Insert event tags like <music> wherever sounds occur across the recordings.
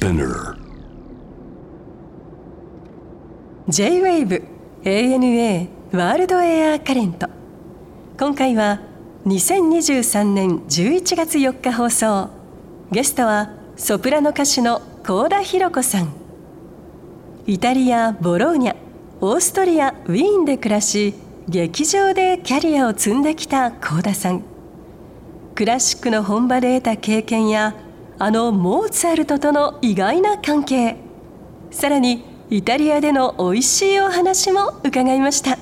Spinner. J-WAVE ANA ワールドエアカレント今回は2023年11月4日放送。ゲストはソプラノ歌手の高田博子さん。イタリア・ボローニャオーストリア・ウィーンで暮らし劇場でキャリアを積んできた高田さん。クラシックの本場で得た経験やあのモーツァルトとの意外な関係さらにイタリアでの美味しいお話も伺いました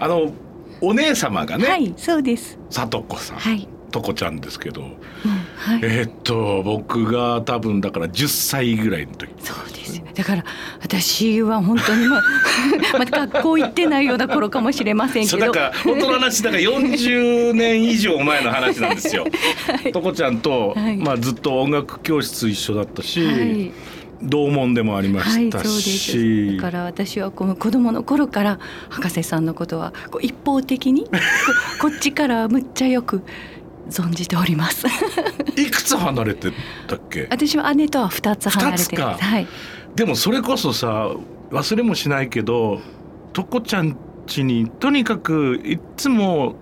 あのお姉様がね、はい、そうです。さとこさん、はい。とこちゃんですけど、うん、はい。えーっと僕が多分だから10歳ぐらいの時そうですよ。だから私は本当にまあ <laughs> また学校行ってないような頃かもしれませんけど。だから本当の話だから40年以上前の話なんですよ。<laughs> はいとこちゃんと、はいまあずっと音楽教室一緒だったし、はい。同門でもありまはい、したそうでし、す。だから私はこの子供の頃から博士さんのことはこう一方的にここっちからむっちゃよく存じております。<laughs> いくつ離れてたっけ？私は姉とは二つ離れてるはい。でもそれこそさ忘れもしないけどとこちゃん家にとにかくいっつも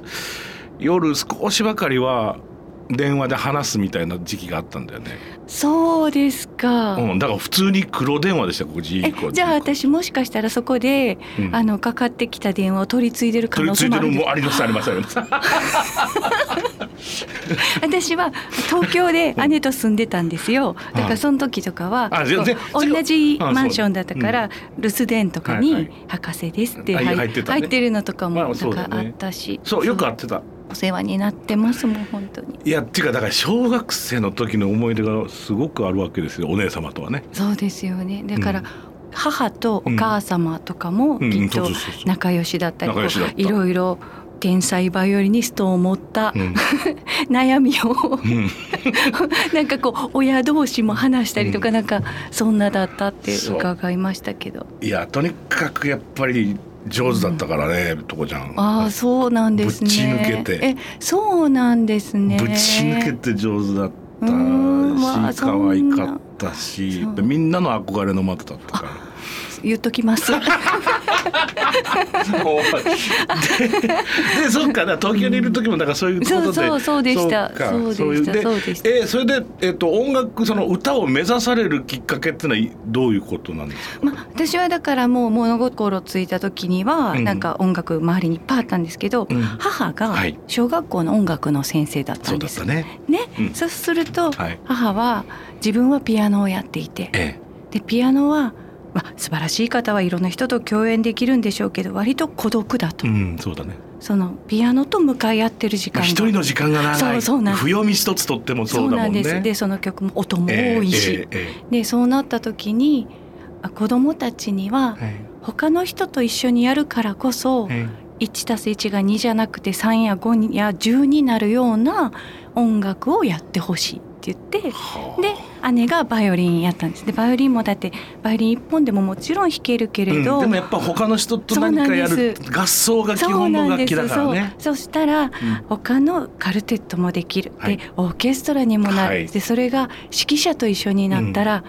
夜少しばかりは電話で話すみたいな時期があったんだよね。そうですか。うん、だから普通に黒電話でしたここじゃあ私もしかしたらそこで、うん。あのかかってきた電話を取り継いでる可能性もある。もありますありますあります。<laughs> 私は東京で姉と住んでたんですよ。だからその時とかは同じあマンションだったから留守電とかに「博士です」ってはい入入って入ってるのとかまあもなんかあったし。そうよく会ってた。お世話になってますもん本当に。いやっていうかだから小学生の時の思い出がすごくあるわけですよお姉様とはね。そうですよね。だから、うん。母とお母様とかもうん。きっと仲良しだったりいろいろ天才バイオリニストを持ったうん。<laughs> 悩みをうん。<laughs> なんかこう親同士も話したりとかうん。なんかそんなだったって伺いましたけど。いやとにかくやっぱり上手だったからね、とこちゃん。ああそうなんですね。ぶち抜けて。えそうなんですね。ぶち抜けて上手だったうーんまあし可愛かったしみんなの憧れの的だったから。言っときます <laughs> ででそっか東京にいる時もだからそういうことで、そうそうそうでした。か。そうでした。そうでした。えそれで、えっと音楽その歌を目指されるきっかけってのはどういうことなんですか、まあ、私はだからもう物心ついた時にはうん。なんか音楽周りにいっぱいあったんですけど、うん。母がはい。小学校の音楽の先生だったそうんだです。ったね。ね、うん。そうするとはい。母は自分はピアノをやっていて。え。でピアノは、まあ、素晴らしい方はいろんな人と共演できるんでしょうけど割と孤独だと、え、うんそうだね。そのピアノと向かい合ってる時まあ間が一人の時間が長い。そうそうなんです。不読み一つとってもそそううだもんね。なんです。でその曲も音もええ多いし、えええでそうなった時にあ子供たちにはえ他の人と一緒にやるからこそ、え1たす1が2じゃなくて3や5や10になるような音楽をやってほしいって言ってはあ。で姉がバイオリンやったんです。でバイオリンもだってバイオリン一本でももちろん弾けるけれど、うん、でもやっぱ他の人と何かやる合奏が基本の楽器だからね。そしたらうん。他のカルテットもできる、はい。でオーケストラにもなる、はい。でそれが指揮者と一緒になったら、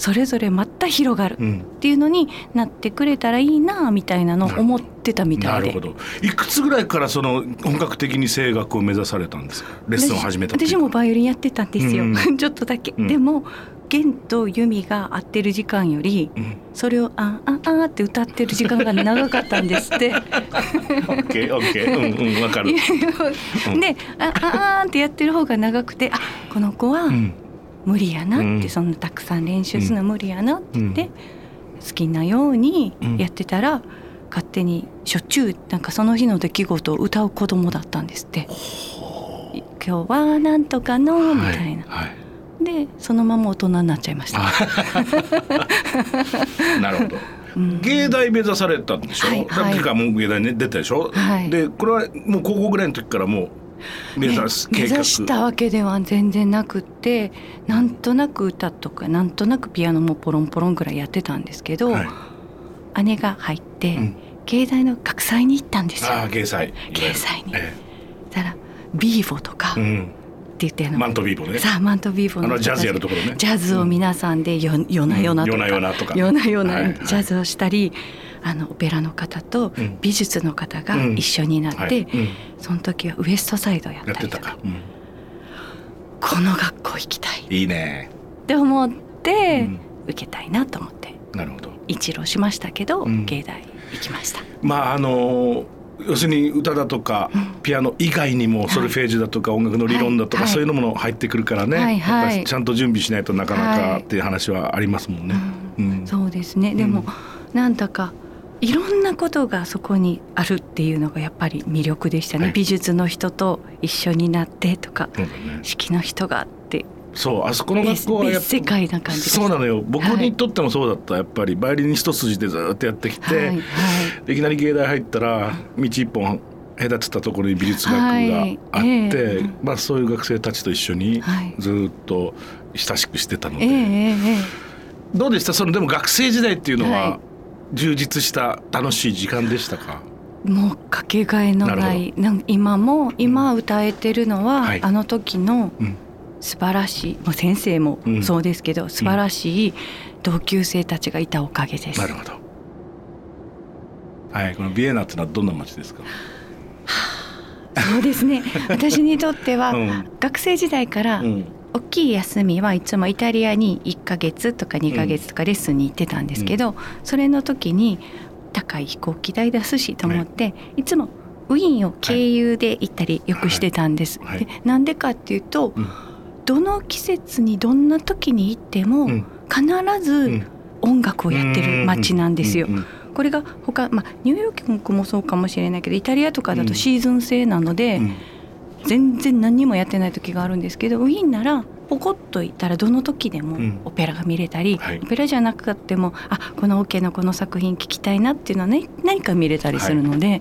それぞれまた広がるうん。っていうのになってくれたらいいなみたいなのを思ってたみたで。ないるほど。いくつぐらいからその本格的に声楽を目指されたんですか？レッスンを始めた私もバイオリンやってたんですよ、うん。<laughs> ちょっとだけ、うん。でも弦と弓が合ってる時間よりうん。それを「あああ」って歌ってる時間が長かったんですって。<laughs> うんうんわかる。<laughs> うん。で「あああ」ってやってる方が長くて「あこの子はうん無理やな」って、うんそんなたくさん練習するの無理やなって言って、うん好きなようにうんやってたら、勝手にしょっちゅうなんかその日の出来事を歌う子供だったんですって。今日はなんとかのみたいな、はい。はいでそのまま大人になっちゃいました。<laughs> なるほど。うん芸大目指されたんでしょ？はいだってかもう芸大ね出たでしょ？はいでこれはもう高校ぐらいの時からもう目指す計画。ね目指したわけでは全然なくってなんとなく歌とかなんとなくピアノもポロンポロンぐらいやってたんですけど、はい。姉が入って、うん。芸大の学祭に行ったんですよ。ああ芸祭。芸祭に。えだからビーボとか、えうん。言ってあの。マントビーボね。さあマントビーボあのジャズやるところね。ジャズを皆さんでよ夜な夜なとか。うん。夜な夜なとか夜な夜なはい。はい。ジャズをしたり、あのオペラの方とうん。美術の方がうん。一緒になって、その時はウエストサイドやったてたりとかこの学校行きたい。っいいね、て思って、うん。受けたいなと思って。なるほど。一浪しましたけど、うん。芸大行きました。まああの要するに歌だとかうん。ピアノ以外にもソルフェージュだとか音楽の理論だとかはい。そういうのも入ってくるからね、ちゃんと準備しないとなかなはいかっていう話はありますもんね。ううん。んそうですね。でも、なんだかいろんなことがそこにあるっていうのがやっぱり魅力でしたね、はい。美術の人と一緒になってとかね式の人がって。そうあそこの学校はやっ別世界な感じそうなのよ。僕はいにとってもそうだった。やっぱりバイオリン一筋でずっとやってきて、はいはい。いきなり芸大入ったら道一本隔てたところに美術学部があって、はい。ええ。まあ、そういう学生たちと一緒にはい。ずっと親しくしてたので、えええええ。どうでした？そのでも学生時代っていうのははい充実した楽しい時間でしたか、えもうかけがえのない。なん今も今歌えてるのは、はい。あの時のうん。素晴らしいもう先生もうん。そうですけど、素晴らしい同級生たちがいたおかげです。なるほど。はいこのビエナってのはどんな街ですか、そうですね。<laughs> 私にとっては、うん。学生時代からうん大きい休みはいつもイタリアに1ヶ月とか2ヶ月とかレッスンに行ってたんですけど、それの時に高い飛行機代出すしと思って、い、つもウィーンを経由で行ったりよくしてたんです。はい。でなんでかっていうと、うん。どの季節にどんな時に行っても、うん。必ず音楽をやってる街なんですよ。うん。うん。これが他、まあ、ニューヨークもそうかもしれないけどイタリアとかだうん。とシーズン制なので、うん全然何にもやってない時があるんですけどウィーンならポコッと行ったらどの時でもうん。オペラが見れたり、はい。オペラじゃなくてもあこのオ、ケのこの作品聞きたいなっていうのは、ね、何か見れたりするので、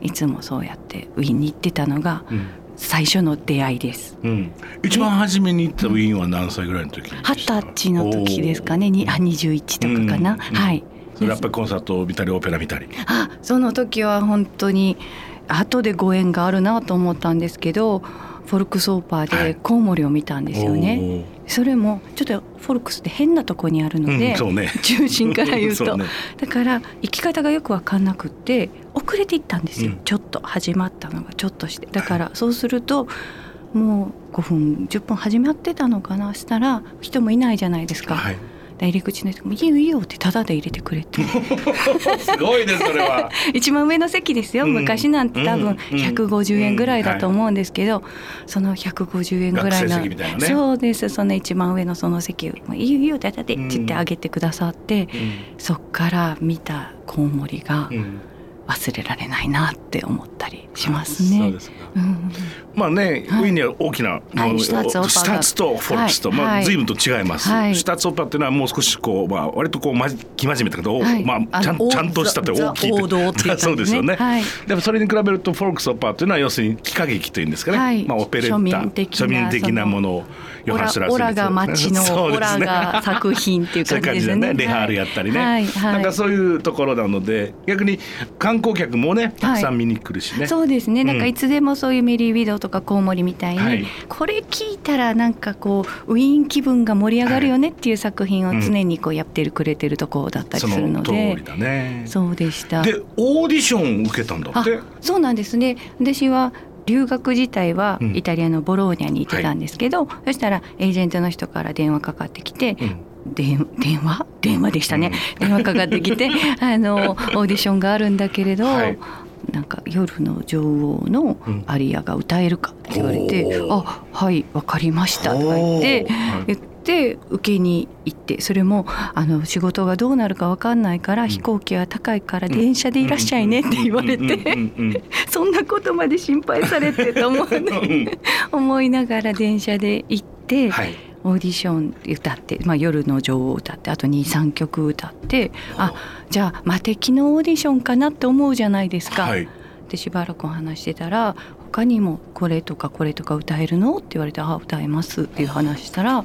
い、つもそうやってウィーンに行ってたのがうん。最初の出会いです。うん。一番初めに行ったウィーンは何歳ぐらいの時二十歳の時ですかね。にあ21とかかな、うん。はい。それやっぱりコンサートを見たりオペラ見たり。あその時は本当に後でご縁があるなと思ったんですけどフォルクスオーパーはい。でコウモリを見たんですよね、それもちょっとフォルクスって変なとこにあるので、うんね。<laughs> 中心から言うと。<laughs> そうね。だから行き方がよく分かんなくって遅れて行ったんですよ、うん。ちょっと始まったのがちょっとして。だからそうするともう5分10分始まってたのかな。したら人もいないじゃないですか、はい。で入り口の人も「いいよいいよ」ってタダで入れてくれて。すごいねそれは。<laughs> 一番上の席ですよ、うん。昔なんて多分うん。150円ぐらいだと思うんですけど、その150円ぐらいのね。そうです。その一番上のその席を「もういいよいいよだだで」って言ってうんあげてくださって、そっから見たコウモリがうんうん忘れられないなって思ったりしますね。そうですかうん。まあね、はい。ウィーンには大きな、はいシュタッツとフォルクスと、まあ、はい。はい随分と違います、はい。シュタッツオペラっていうのはもう少しこう、まあ、割とこうまじ生真面目だけど、はい。まあ、ちゃんちゃんとしたってザ大きいザ王道っていう感じ <laughs> そうですよね、はい。でもそれに比べるとフォルクスオペラっていうのは要するに喜歌劇というんですかね、はい。まあ、オペレッタ庶民的な庶民的なものをヨオラハン・シュラスオラが街のオラが作品っていうそういう感じですね。レハールやったりね、はい。はい。なんかそういうところなので逆に観光客もねたくさん見に来るしね、そうですね、なんかうんいつでもそういうメリー・ウィドウとかコウモリみたいに、はい。これ聞いたらなんかこうウィーン気分が盛り上がるよねっていう作品を常にこうやってるくれてるところだったりそするので。の通りだね。そうでした。でオーディション受けたんだあって？そうなんですね。私は留学自体はうん。イタリアのボローニャに行ってたんですけど、そしたらエージェントの人から電話かかってきて、うん電電話？電話でしたね、電話かかってきて <laughs> あのオーディションがあるんだけれど、はい。なんか夜の女王のうん。アリアが歌えるかって言われて「おー。あはいわかりました」とか言って言って受けに行ってそれもあの仕事がどうなるかわかんないから、ん。飛行機は高いから電車でいらっしゃいねって言われて、うん。うん。うん。うん。<laughs> そんなことまで心配されてと思 <laughs> 思いながら電車で行って、はいオーディション歌って、まあ、夜の女王を歌ってあと23曲歌ってあじゃあ魔敵のオーディションかなって思うじゃないですか。はいでしばらくお話してたら他にもこれとかこれとか歌えるのって言われて「あ歌えます」っていう話したら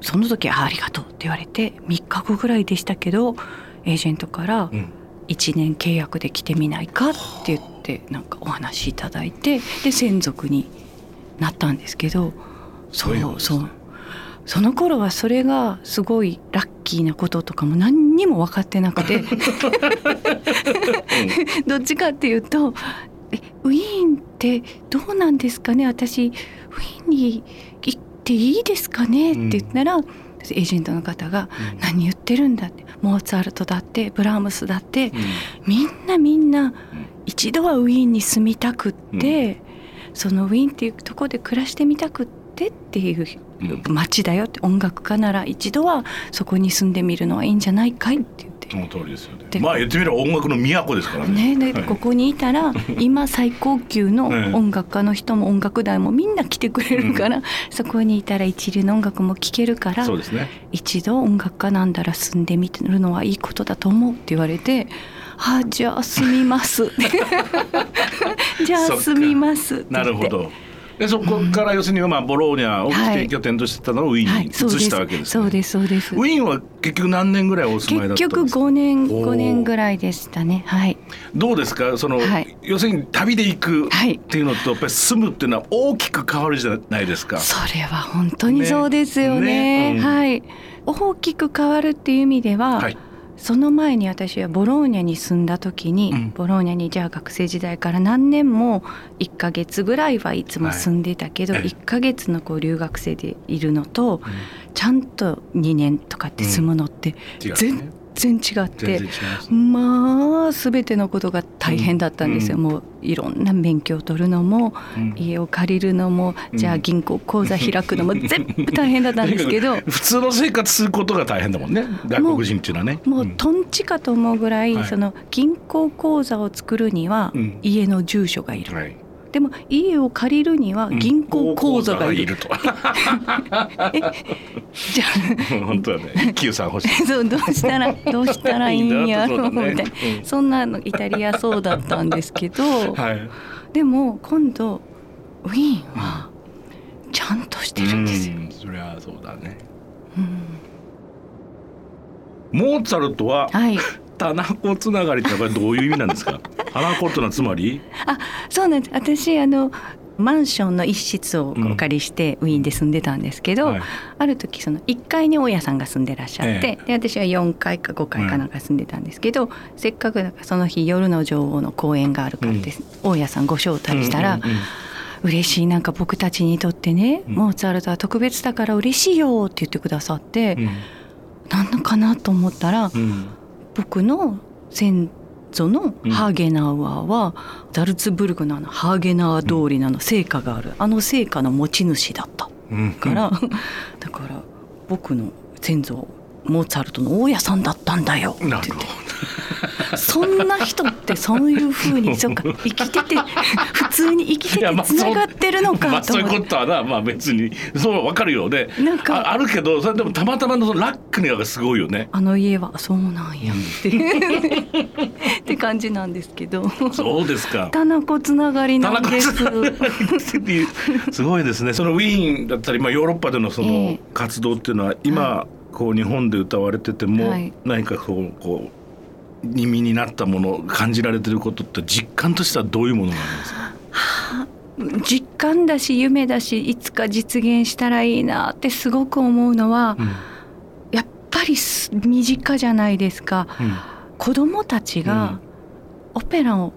その時あ「ありがとう」って言われて3日後ぐらいでしたけどエージェントからうん「1年契約で来てみないか?」って言ってなんかお話いただいてで専属になったんですけどそうそうその頃はそれがすごいラッキーなこととかも何にも分かってなくて。どっちかっていうとえウィーンってどうなんですかね？私ウィーンに行っていいですかね？って言ったら、エージェントの方が「何言ってるんだ」って。モーツァルトだってブラームスだって、みんなみんな一度はウィーンに住みたくって、そのウィーンっていうところで暮らしてみたくってっていう街だよって音楽家なら一度はそこに住んでみるのはいいんじゃないかいって言って。その通りですよね。でまあ言ってみれば音楽の都ですからね。ね、ではい。ここにいたら今最高級のええ音楽家の人も音楽団もみんな来てくれるから、そこにいたら一流の音楽も聴けるからそうですね。一度音楽家なんだら住んでみるのはいいことだと思うって言われて「あじゃあ住みます」じゃあ住みます」<laughs> って言って。なるほどでそこから要するにまあボローニャを起点拠点としてたのをウィーンに移したわけですね。そうですそうです。ウィーンは結局何年ぐらいお住まいだ結局ったんですか？5年おー。5年ぐらいでしたね。はい。どうですか？その、はい。要するに旅で行くはい。っていうのとやっぱり住むっていうのは大きく変わるじゃないですか。それは本当にそうですよねね。ね。うん。はい。大きく変わるっていう意味では、はいその前に私はボローニャに住んだ時に、うん。ボローニャにじゃあ学生時代から何年も1ヶ月ぐらいはいつも住んでたけど、はいええ。1ヶ月のこう留学生でいるのと、ちゃんと2年とかって住むのって全然違って、まあ全てのことが大変だったんですよ、うん。もういろんな免許を取るのもうん。家を借りるのも、じゃあ銀行口座開くのも <laughs> 全部大変だったんですけど。普通の生活することが大変だもんね。外国人っていうのはね。もうとんちかと思うぐらい、はい。その銀行口座を作るにはうん。家の住所がいる、はいでも家を借りるには銀行口座がいる、と。<laughs> じゃあ。<laughs> 本当はね。一休さん欲しい。<laughs> そうどうしたらどうしたらいいんやろう。みたいな、うん。そんなのイタリアそうだったんですけど、はい。でも今度ウィーンはちゃんとしてるんですよ。うん。そりゃそうだね。うん。モーツァルトははい、棚子つながりってこれどういう意味なんですか？棚子っての？はつまり？あそうなんです。私あのマンションの一室をお借りしてウィーンで住んでたんですけど、はい。ある時その1階に大家さんが住んでらっしゃって、で私は4階か5階かなんか住んでたんですけど、せっかくその日夜の女王の公演があるからです、大家さんご招待したら、うんうんうん。嬉しいなんか僕たちにとってね、うん。モーツァルトは特別だから嬉しいよって言ってくださって、うん。なんのかなと思ったら、うん僕の先祖のハーゲナウアーは、ザルツブルグのあのハーゲナウアー通りのあの聖火がある。あの聖火の持ち主だった。うん。から、だから僕の先祖モーツァルトの大家さんだったんだよ。って言って。そんな人ってそういうふうにそうか <laughs> 生きてて普通に生きててつながってるのまかあそういうと思って。ことはなまあ別にそうわかるよね。なんかああるけどそれでもたまたまのそのラックがすごいよね。あの家はそうなんやって。<laughs> って感じなんですけど。そうですか。棚子つながりなんです。っていうすごいですね。そのウィーンだったり、まあ、ヨーロッパでのそえのえ活動っていうのは今、こう日本で歌われてても、はい。何かこうこう耳になったもの感じられてることって実感としてはどういうものがありますか、実感だし夢だしいつか実現したらいいなってすごく思うのは、やっぱりす身近じゃないですか。子供たちがオペラを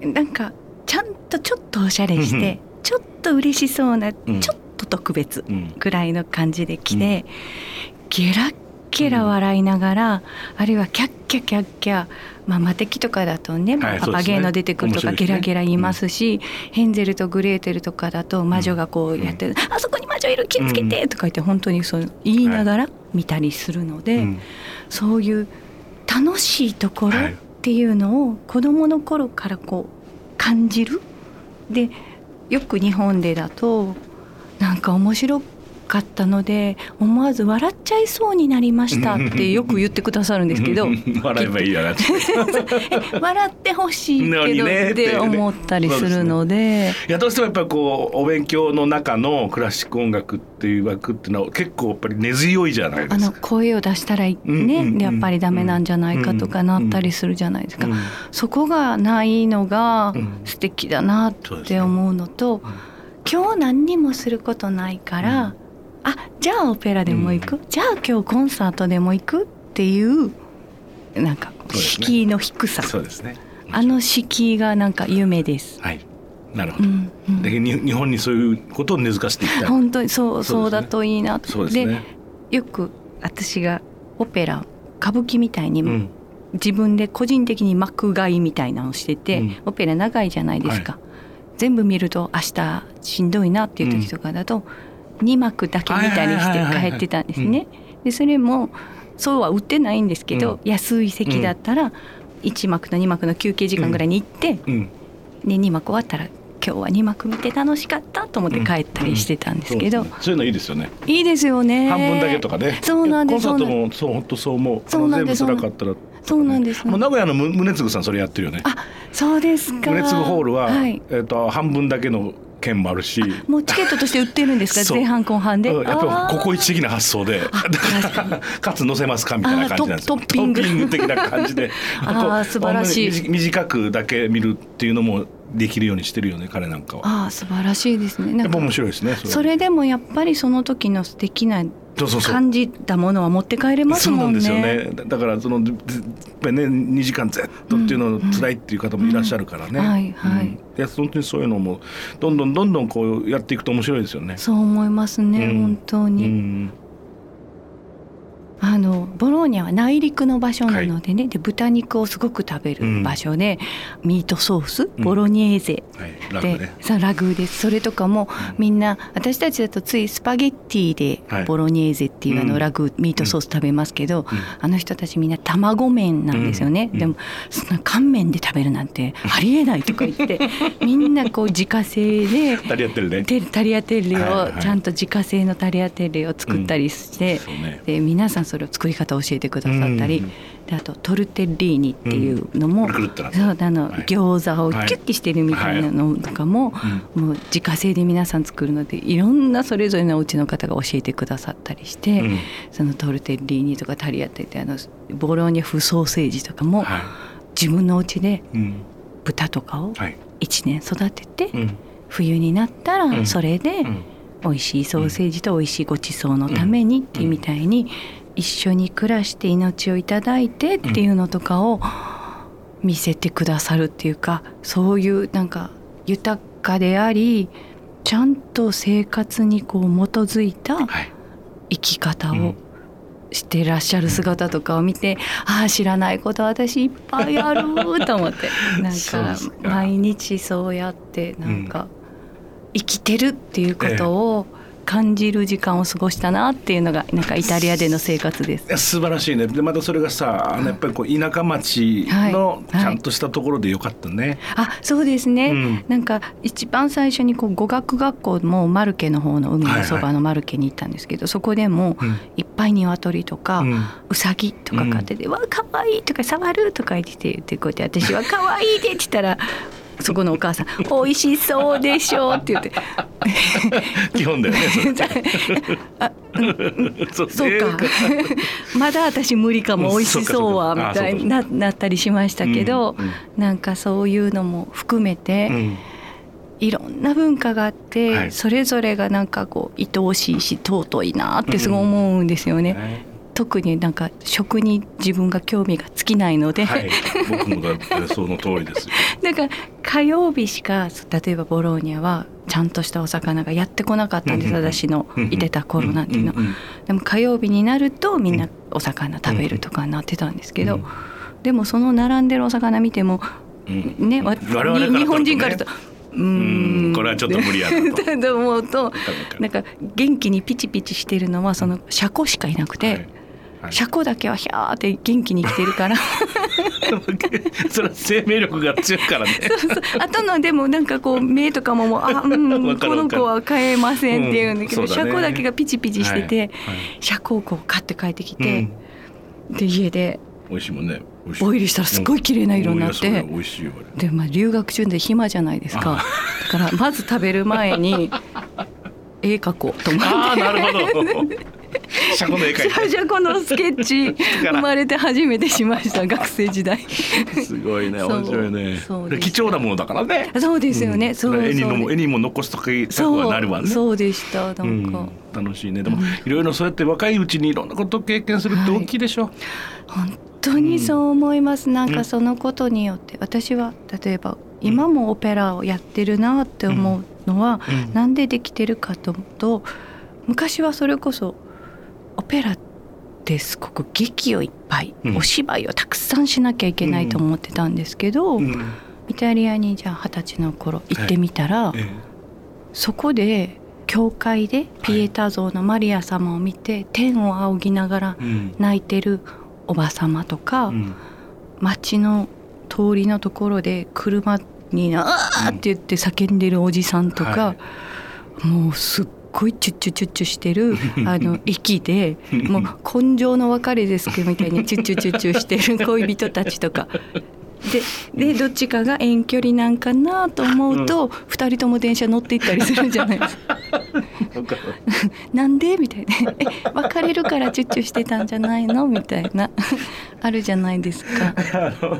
なんかちゃんとちょっとおしゃれしうん。てちょっと嬉しそうな、ん。ちょっと特別うん。うんくらいの感じで来て、ゲラッゲラ笑いながら、あるいはキャッキャキャッキャまあ魔敵とかだとね、はいパパゲーノ出てくるとか、ゲラゲラ言いますし、ヘンゼルとグレーテルとかだと魔女がこうやって、あそこに魔女いる気をつけてとか言って本当にそう言いながら見たりするので、うん。そういう楽しいところはいっていうのを子どもの頃からこう感じる。でよく日本でだとなんか面白かったので思わず笑っちゃいそうになりましたってよく言ってくださるんですけど <laughs> 笑えばいいやなって。<laughs> 笑ってほしいけどってて思ったりするので。いやどうしてもやっぱりこうお勉強の中のクラシック音楽っていう枠っていうのは結構やっぱり根強いじゃないであのすか。声を出したらいうんうんうんねやっぱりダメなんじゃないかとかなったりするじゃないですか。うんそこがないのがうん素敵だなって思うのと今日何にもすることないから、あじゃあオペラでも行く、じゃあ今日コンサートでも行く？っていうなんか敷居の低さ、そうですね。あの敷居がなんか夢です。はい。なるほど、うんうん。でに日本にそういうことを根付かせていきた。い本当にそうそうね。だといいなと。そうですね。よく私がオペラ歌舞伎みたいに、うん。自分で個人的に幕買いみたいなのをしてて、うん。オペラ長いじゃないですか、全部見ると明日しんどいなっていう時とかだと、2幕だけ見たりして帰ってたんですね。でそれもそうは売ってないんですけど、安い席だったら1幕と2幕の休憩時間ぐらいに行って、うん。で2幕終わったら今日は2幕見て楽しかったと思って帰ったりしてたんですけど、そうですね。そういうのいいですよね。いいですよね。半分だけとかね。そうなんです。コンサートもそう本当そう思う。そうなんです。辛かったらそうなんです。もう名古屋のむ宗次さんそれやってるよね。あそうですか。宗次ホールは、はい、えっ、と半分だけの券もあるし。もうチケットとして売ってるんですか？前半後半で？うんやっぱここ一的な発想で。だかつ載 <laughs> せますか？みたいな感じなんですトッピング。的な感じで。<laughs> あーこう素晴らしい。短くだけ見るっていうのもできるようにしてるよね彼なんかは。あー素晴らしいですね。やっぱ面白いですねそれでもやっぱりその時の素敵な感じたものは持って帰れますそうなんもんねですよね。だだからそのね2時間ずっとっていうの辛いっていう方もいらっしゃるからね、うんはいはい。うん。いや本当にそういうのもどんどんどんどんこうやっていくと面白いですよね。そう思いますね、うん。本当うに、んあのボローニャは内陸の場所なのでね、で豚肉をすごく食べる場所で、ミートソースボロニェーゼ、はい、楽でね。さラグです。それとかもみんな私たちだとついスパゲッティではい。ボロニェーゼっていうあうん。のラグミートソース食べますけど、うん。あの人たちみんな卵麺なんですよね、うん。でもそんな乾麺で食べるなんてありえないとか言って <laughs> みんなこう自家製で <laughs> タリアテッレはいはい。をちゃんと自家製のタリアテッレを作ったりして。で皆さんそれを作り方を教えてくださったり、うん。であとトルテッリーニっていうのも、くるくるっとなってそうあの、はい。餃子をキュッキしてるみたいなのとかも、もう自家製で皆さん作るのでいろんなそれぞれのお家の方が教えてくださったりして、うん。そのトルテッリーニとかタリアテってあのボローニャ風ソーセージとかも、は自分のお家でい。うん。豚とかをはい。1年育てて、うん。冬になったうん。らそれでうん。美味しいソーセージと美味しいごちそうのためにっていうみたいに一緒に暮らして命をいただいてっていうのとかを見せてくださるっていうかそういうなんか豊かでありちゃんと生活にこう基づいたはい。生き方をうんしてらっしゃる姿とかを見て、ああ知らないこと私いっぱいあると思って。<laughs> なんか毎日そうやってなんか生きてるっていうことを感じる時間を過ごしたなっていうのがなんかイタリアでの生活です。素晴らしいね。でまたそれがさあのやっぱりこう田舎町のはい。ちゃんとしたところでよかったね。あそうですね、うん。なんか一番最初にこう語学学校もマルケの方の海のそばのマルケに行ったんですけど、そこでもうん。いっぱい鶏とか、うん。うさぎとか飼ってて「わ可愛いとか「触る」とか言って言ってこうやって私は「可愛いで」って言ったらそこのお母さん「美味しそうでしょ」って言って。<laughs> 基本だよね。それ。<laughs> あそうそうか。<laughs> まだ私無理かも美味しそうはみたいにななったりしましたけど、うんうん。なんかそういうのも含めて、うん。いろんな文化があって、はい。それぞれがなんかこう愛おしいし尊いなってすごい思うんですよね。ね特になんか食に自分が興味が尽きないので、はい、僕もだってその通りですよ。<laughs> だから火曜日しか例えばボローニャはちゃんとしたお魚がやってこなかったんです、私のいてた頃なんていうの、んんでも火曜日になるとみんなお魚食べるとかになってたんですけど、うん。でもその並んでるお魚見てもうん。ね、日本人からとうん。これはちょっと無理やなと。<laughs> と思うとなんか元気にピチピチしてるのはその車庫しかいなくて、はいはい車庫だけはヒャーって元気に生きてるから。<laughs> それは生命力が強いからね。<laughs> あとのでもなんかこう目とかももうあ、うん、<laughs> この子は飼えませんっていうんだけど、うんね。車庫だけがピチピチしてて、はいはい。車庫をこう買って帰ってきうてん、で家で美味しいもんね。美味しい。ボイルしたらすごい綺麗な色になってでまあ留学中で暇じゃないですか。だからまず食べる前に「え絵描こうと思って。ああなるほど。<laughs> 車庫の絵描いて。じゃこのスケッチ生まれて初めてしました学生時代。すごいね面白いね。貴重なものだからね。そうですよね、うん。そう絵にも絵にも残しときたくそうはなるわね。そうでしたなんうん。か、楽しいね。でもいろいろそうやって若いうちにいろんなことを経験するって大きいでしょ、本当にそう思います、なんかそのことによって私は例えば今もオペラをやってるなって思うのは、うん。なんでできてるかと思うと昔はそれこそオペラってすごく劇をいっぱい、うん。お芝居をたくさんしなきゃいけないと思ってたんですけど、うん。イタリアにじゃあ二十歳の頃行ってみたら、えそこで教会でピエタ像のマリア様を見て、天を仰ぎながら泣いてるおば様とか、うん。街の通りのところで車に「あー!」って言って叫んでるおじさんとか、もうすっごいチュッチュチュッチュしてるあの息でもう根性の別れですけどみたいにチュッチュチュッチュしてる恋人たちとか。ででどっちかが遠距離なんかなと思うと、二人とも電車乗って行ったりするじゃないですか。<laughs> <laughs> なんで？みたいな「え別れるからチュッチュしてたんじゃないの?」みたいな。<laughs> あるじゃないですか。あの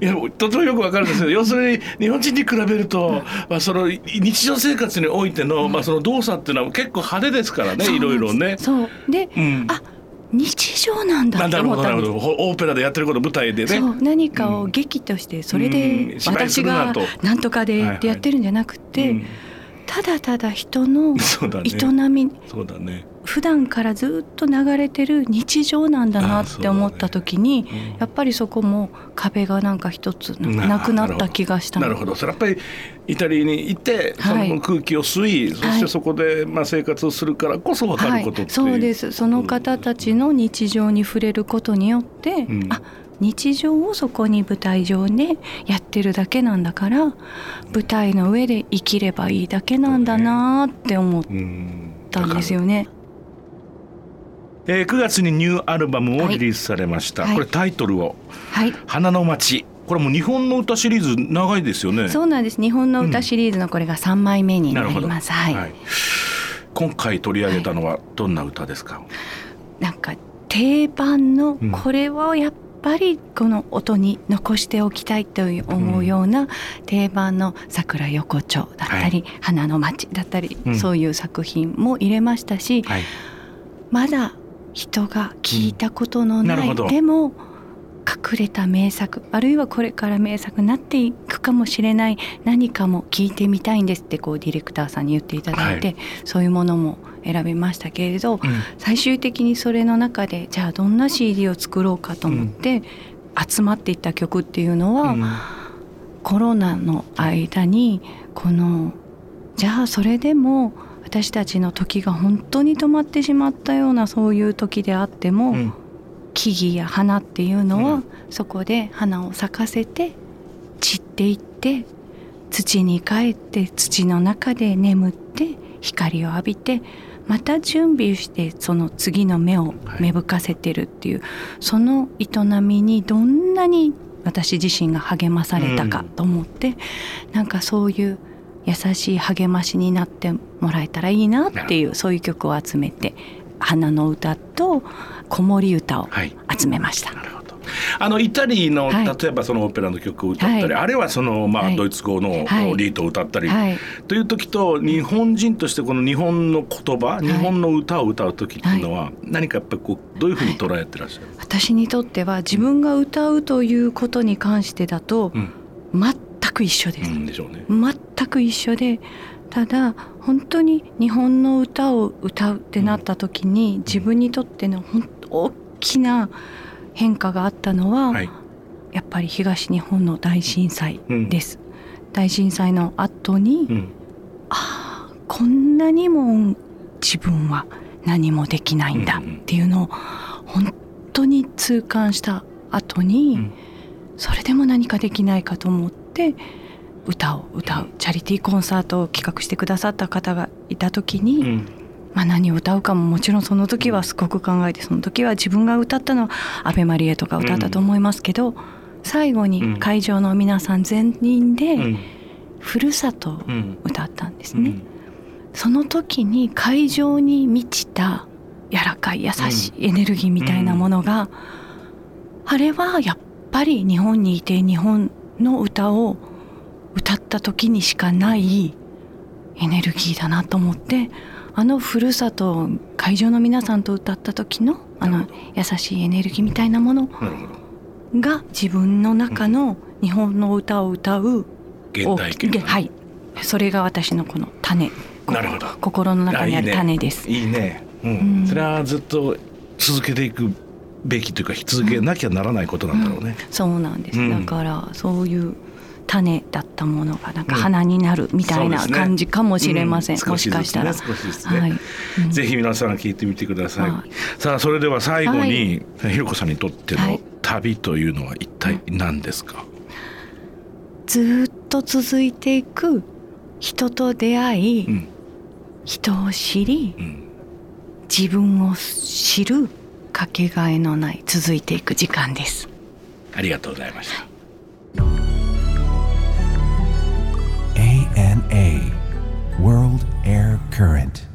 いやとてもよくわかるんですけど要するに日本人に比べると、まあ、その日常生活においての,、まあその動作っていうのは結構派手ですからねいろいろね。そう。で、うん、あ日常なんだなとるほどなる思ったんです。ほどほオーペラでやってること舞台でね。そう何かを劇としてそれうんで私がるなんとかでってやってるんじゃなくて、うんただただ人の <laughs> そうだね。営みそうだね。普段からずっと流れてる日常なんだなって思った時に、うん。やっぱりそこも壁がなんか一つななくなった気がしたの。なるほど。それやっぱりイタリアに行ってそはい。の空気を吸い、そしてそこでまあ生活をするからこそ分かることっていう、そうです。その方たちの日常に触れることによって、うん。あ日常をそこに舞台上でやってるだけなんだから舞台の上で生きればいいだけなんだなって思っうんたんですよね。えー、9月にニューアルバムをリリースされました、はい。これタイトルをはい「花の街」これもう日本の歌シリーズ長いですよね。そうなんです。日本の歌シリーズのこれが3枚目になります。はい、はい、今回取り上げたのはどんな歌ですか、なんか定番のうん。これをやっぱりこの音に残しておきたいという思うような定番の「桜横丁」だったり「花の街」だったり、うん。そういう作品も入れましたし、はい。まだ人が聞いたことのない、うんでも隠れた名作あるいはこれから名作になっていくかもしれない何かも聞いてみたいんですってこうディレクターさんに言っていただいて、はそういうものも選びましたけれど、うん。最終的にそれの中でじゃあどんな CD を作ろうかと思って集まっていった曲っていうのは、うん。コロナの間にこのじゃあそれでも私たちの時が本当に止まってしまったようなそういう時であっても、うん。木々や花っていうのは、うん。そこで花を咲かせて散っていって土に帰って土の中で眠って光を浴びてまた準備してその次の芽を芽吹かせてるっていう、その営みにどんなに私自身が励まされたかと思って、なんかそういう優しい励ましになってもらえたらいいなっていうそういう曲を集めて花の歌と子守歌をはい。集めました。なるほど。あのイタリーの、はい。例えばそのオペラの曲を歌ったり、はい。あるいはその、まあはい。ドイツ語のはい。リートを歌ったり、はい、という時と日本人としてこの日本の言葉、い。日本の歌を歌う時っていうのは、何かやっぱりこうどういうふうに捉えてらっしゃる、私にとっては自分が歌うということに関してだとうん。全く一緒です。うんでしょうね。全く一緒でただ本当に日本の歌を歌うってなった時に自分にとっての本当大きな変化があったのは、はいやっぱり東日本の大震災です。大震災の後に、うんああこんなにも自分は何もできないんだっていうのを本当に痛感した後に、うんそれでも何かできないかと思って歌を歌うチャリティーコンサートを企画してくださった方がいた時に、うん。まあ、何を歌うかももちろんその時はすごく考えてその時は自分が歌ったのは「アベマリエ」とか歌ったと思いますけど、最後に会場の皆さん全員でうん。ふるさとをうん歌ったんですね。うん。その時に会場に満ちた柔らかい優しいエネルギーみたいなものが、あれはやっぱり日本にいて日本の歌を歌った時にしかないエネルギーだなと思ってあのふるさと会場の皆さんと歌った時のあの優しいエネルギーみたいなものが自分の中の日本の歌を歌う原体験大きはい。それが私のこの種。なるほど。心の中にある種です。いいね。うん。うん。それはずっと続けていくべきというか続けなきゃならないことなんだろうね、そうなんです、うん。だからそういう種だったものがなんかうん。花になるみたいな感じかもしれません、うん。もしかしたら、ねね。はい、うん。ぜひ皆さん聞いてみてください、はい。さあそれでは最後はに、ひろこさんにとってのはい。旅というのは一体何ですか、ずーっと続いていく人と出会い、うん。人を知りうん。自分を知るかけがえのない続いていく時間です。ありがとうございました。ANA World Air Current